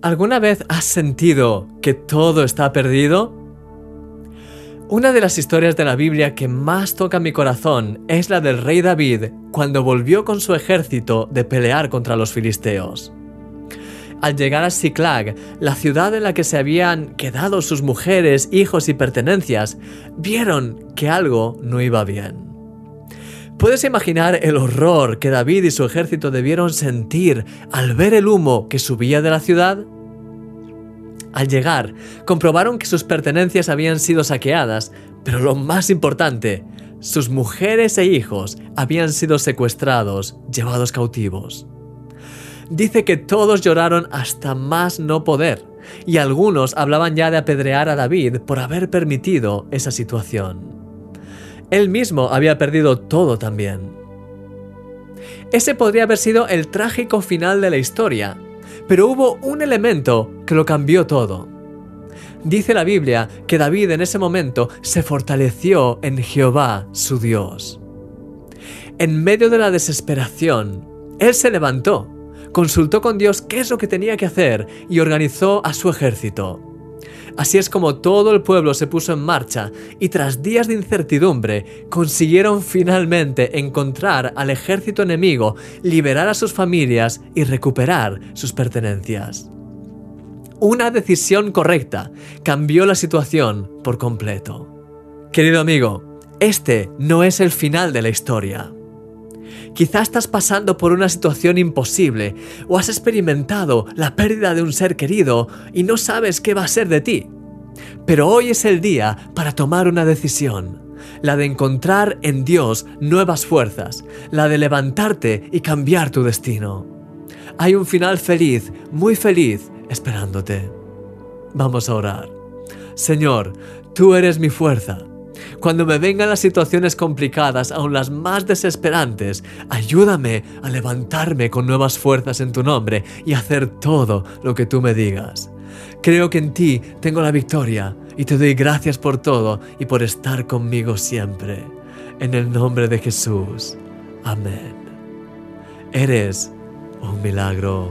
¿Alguna vez has sentido que todo está perdido? Una de las historias de la Biblia que más toca mi corazón es la del rey David cuando volvió con su ejército de pelear contra los filisteos. Al llegar a Siclag, la ciudad en la que se habían quedado sus mujeres, hijos y pertenencias, vieron que algo no iba bien. ¿Puedes imaginar el horror que David y su ejército debieron sentir al ver el humo que subía de la ciudad? Al llegar, comprobaron que sus pertenencias habían sido saqueadas, pero lo más importante, sus mujeres e hijos habían sido secuestrados, llevados cautivos. Dice que todos lloraron hasta más no poder, y algunos hablaban ya de apedrear a David por haber permitido esa situación. Él mismo había perdido todo también. Ese podría haber sido el trágico final de la historia, pero hubo un elemento que lo cambió todo. Dice la Biblia que David en ese momento se fortaleció en Jehová, su Dios. En medio de la desesperación, él se levantó, consultó con Dios qué es lo que tenía que hacer y organizó a su ejército. Así es como todo el pueblo se puso en marcha y tras días de incertidumbre consiguieron finalmente encontrar al ejército enemigo, liberar a sus familias y recuperar sus pertenencias. Una decisión correcta cambió la situación por completo. Querido amigo, este no es el final de la historia. Quizás estás pasando por una situación imposible o has experimentado la pérdida de un ser querido y no sabes qué va a ser de ti. Pero hoy es el día para tomar una decisión, la de encontrar en Dios nuevas fuerzas, la de levantarte y cambiar tu destino. Hay un final feliz, muy feliz, esperándote. Vamos a orar. Señor, tú eres mi fuerza. Cuando me vengan las situaciones complicadas, aun las más desesperantes, ayúdame a levantarme con nuevas fuerzas en tu nombre y hacer todo lo que tú me digas. Creo que en ti tengo la victoria y te doy gracias por todo y por estar conmigo siempre. En el nombre de Jesús. Amén. Eres un milagro.